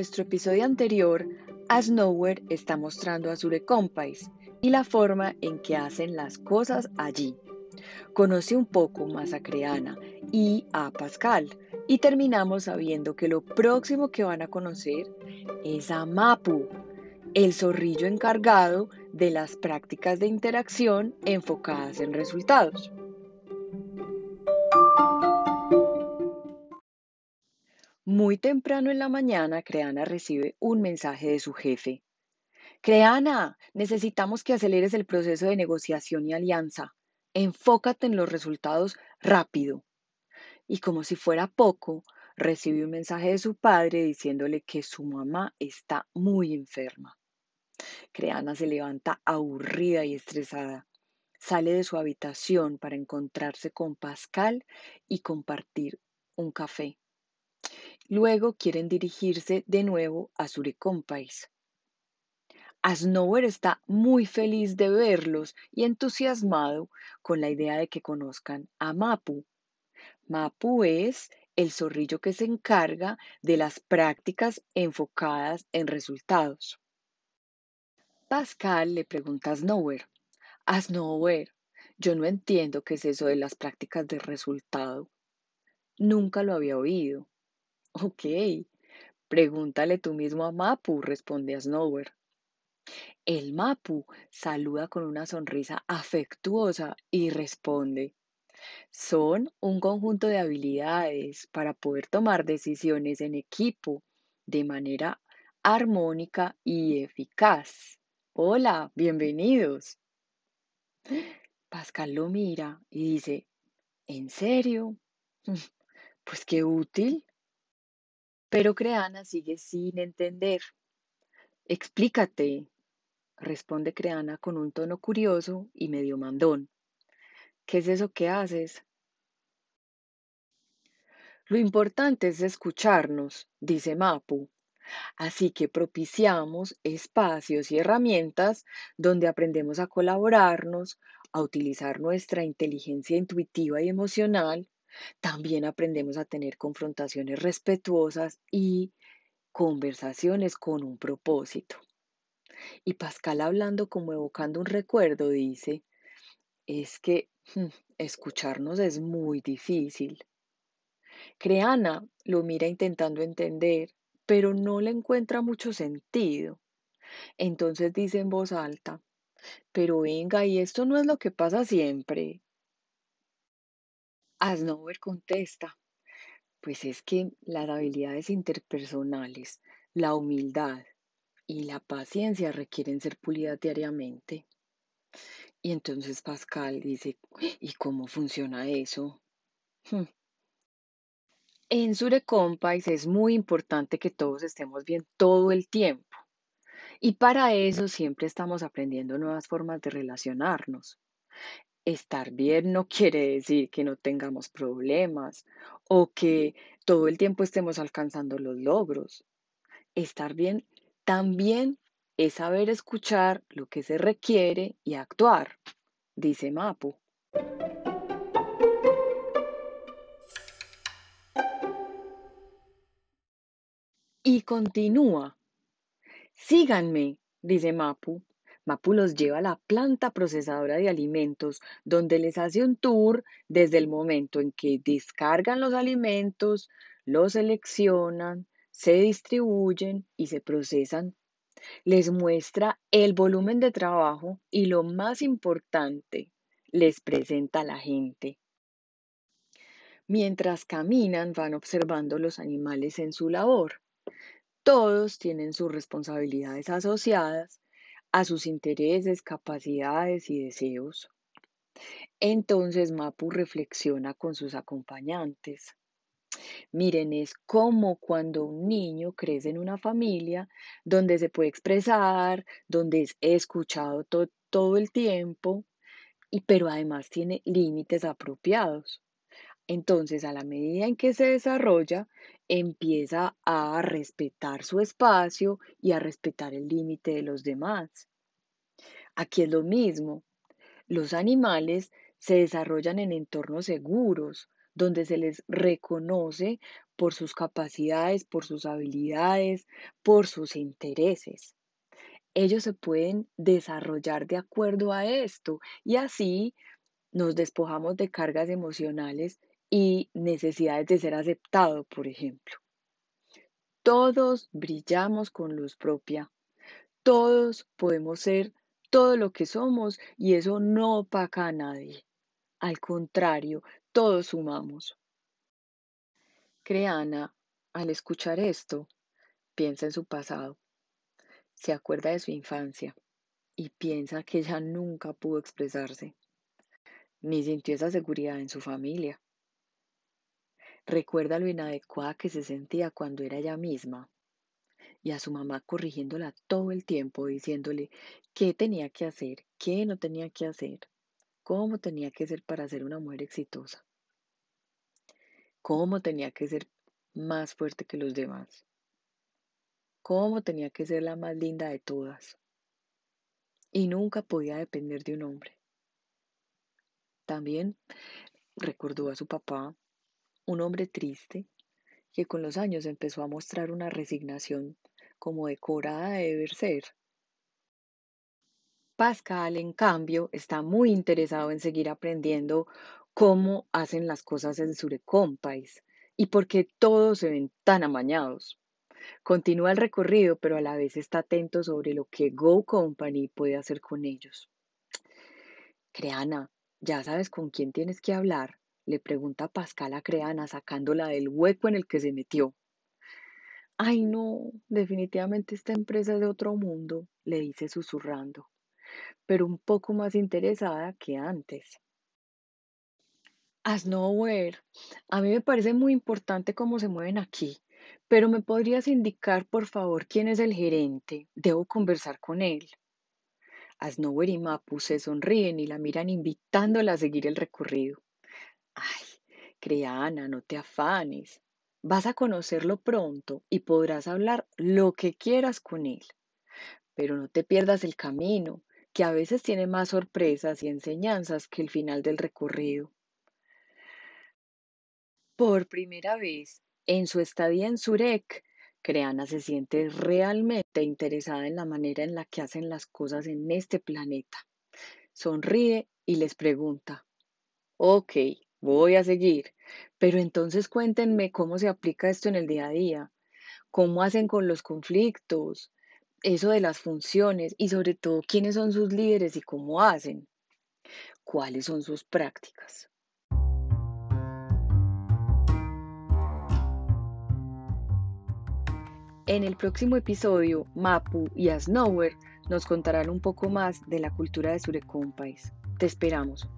nuestro episodio anterior, As Nowhere está mostrando a Sure Compais y la forma en que hacen las cosas allí. Conoce un poco más a Creana y a Pascal y terminamos sabiendo que lo próximo que van a conocer es a Mapu, el zorrillo encargado de las prácticas de interacción enfocadas en resultados. Muy temprano en la mañana, Creana recibe un mensaje de su jefe. Creana, necesitamos que aceleres el proceso de negociación y alianza. Enfócate en los resultados rápido. Y como si fuera poco, recibe un mensaje de su padre diciéndole que su mamá está muy enferma. Creana se levanta aburrida y estresada. Sale de su habitación para encontrarse con Pascal y compartir un café. Luego quieren dirigirse de nuevo a Surecompais. Asnower está muy feliz de verlos y entusiasmado con la idea de que conozcan a Mapu. Mapu es el zorrillo que se encarga de las prácticas enfocadas en resultados. Pascal le pregunta a Snower, Snower, yo no entiendo qué es eso de las prácticas de resultado. Nunca lo había oído. Ok, pregúntale tú mismo a Mapu, responde a. El Mapu saluda con una sonrisa afectuosa y responde, son un conjunto de habilidades para poder tomar decisiones en equipo de manera armónica y eficaz. Hola, bienvenidos. Pascal lo mira y dice, ¿en serio? Pues qué útil. Pero Creana sigue sin entender. Explícate, responde Creana con un tono curioso y medio mandón. ¿Qué es eso que haces? Lo importante es escucharnos, dice Mapu. Así que propiciamos espacios y herramientas donde aprendemos a colaborarnos, a utilizar nuestra inteligencia intuitiva y emocional también aprendemos a tener confrontaciones respetuosas y conversaciones con un propósito. Y Pascal hablando como evocando un recuerdo dice, es que hmm, escucharnos es muy difícil. Creana lo mira intentando entender, pero no le encuentra mucho sentido. Entonces dice en voz alta, pero venga, y esto no es lo que pasa siempre. Asnover contesta, pues es que las habilidades interpersonales, la humildad y la paciencia requieren ser pulidas diariamente. Y entonces Pascal dice, ¿y cómo funciona eso? Hmm. En Surecompais es muy importante que todos estemos bien todo el tiempo. Y para eso siempre estamos aprendiendo nuevas formas de relacionarnos. Estar bien no quiere decir que no tengamos problemas o que todo el tiempo estemos alcanzando los logros. Estar bien también es saber escuchar lo que se requiere y actuar, dice Mapu. Y continúa. Síganme, dice Mapu. Mapu los lleva a la planta procesadora de alimentos, donde les hace un tour desde el momento en que descargan los alimentos, los seleccionan, se distribuyen y se procesan. Les muestra el volumen de trabajo y lo más importante, les presenta a la gente. Mientras caminan van observando los animales en su labor. Todos tienen sus responsabilidades asociadas a sus intereses, capacidades y deseos. Entonces Mapu reflexiona con sus acompañantes. Miren, es como cuando un niño crece en una familia donde se puede expresar, donde es escuchado todo el tiempo, y, pero además tiene límites apropiados. Entonces, a la medida en que se desarrolla, empieza a respetar su espacio y a respetar el límite de los demás. Aquí es lo mismo. Los animales se desarrollan en entornos seguros, donde se les reconoce por sus capacidades, por sus habilidades, por sus intereses. Ellos se pueden desarrollar de acuerdo a esto y así nos despojamos de cargas emocionales y necesidades de ser aceptado, por ejemplo. Todos brillamos con luz propia. Todos podemos ser todo lo que somos y eso no opaca a nadie. Al contrario, todos sumamos. Creana, al escuchar esto, piensa en su pasado, se acuerda de su infancia y piensa que ella nunca pudo expresarse, ni sintió esa seguridad en su familia. Recuerda lo inadecuada que se sentía cuando era ella misma y a su mamá corrigiéndola todo el tiempo, diciéndole qué tenía que hacer, qué no tenía que hacer, cómo tenía que ser para ser una mujer exitosa cómo tenía que ser más fuerte que los demás, cómo tenía que ser la más linda de todas. Y nunca podía depender de un hombre. También recordó a su papá, un hombre triste, que con los años empezó a mostrar una resignación como decorada de deber ser. Pascal, en cambio, está muy interesado en seguir aprendiendo cómo hacen las cosas en Surecompais y por qué todos se ven tan amañados. Continúa el recorrido, pero a la vez está atento sobre lo que Go Company puede hacer con ellos. Creana, ¿ya sabes con quién tienes que hablar? Le pregunta Pascal a Creana, sacándola del hueco en el que se metió. Ay, no, definitivamente esta empresa es de otro mundo, le dice susurrando, pero un poco más interesada que antes. As. A mí me parece muy importante cómo se mueven aquí, pero ¿me podrías indicar, por favor, quién es el gerente? Debo conversar con él. Asnower y Mapu se sonríen y la miran invitándola a seguir el recorrido. Ay, Creana, no te afanes. Vas a conocerlo pronto y podrás hablar lo que quieras con él. Pero no te pierdas el camino, que a veces tiene más sorpresas y enseñanzas que el final del recorrido. Por primera vez en su estadía en Zurich, Creana se siente realmente interesada en la manera en la que hacen las cosas en este planeta. Sonríe y les pregunta, ok, voy a seguir, pero entonces cuéntenme cómo se aplica esto en el día a día, cómo hacen con los conflictos, eso de las funciones y sobre todo quiénes son sus líderes y cómo hacen, cuáles son sus prácticas. En el próximo episodio, Mapu y Asnower nos contarán un poco más de la cultura de Surecompais. Te esperamos.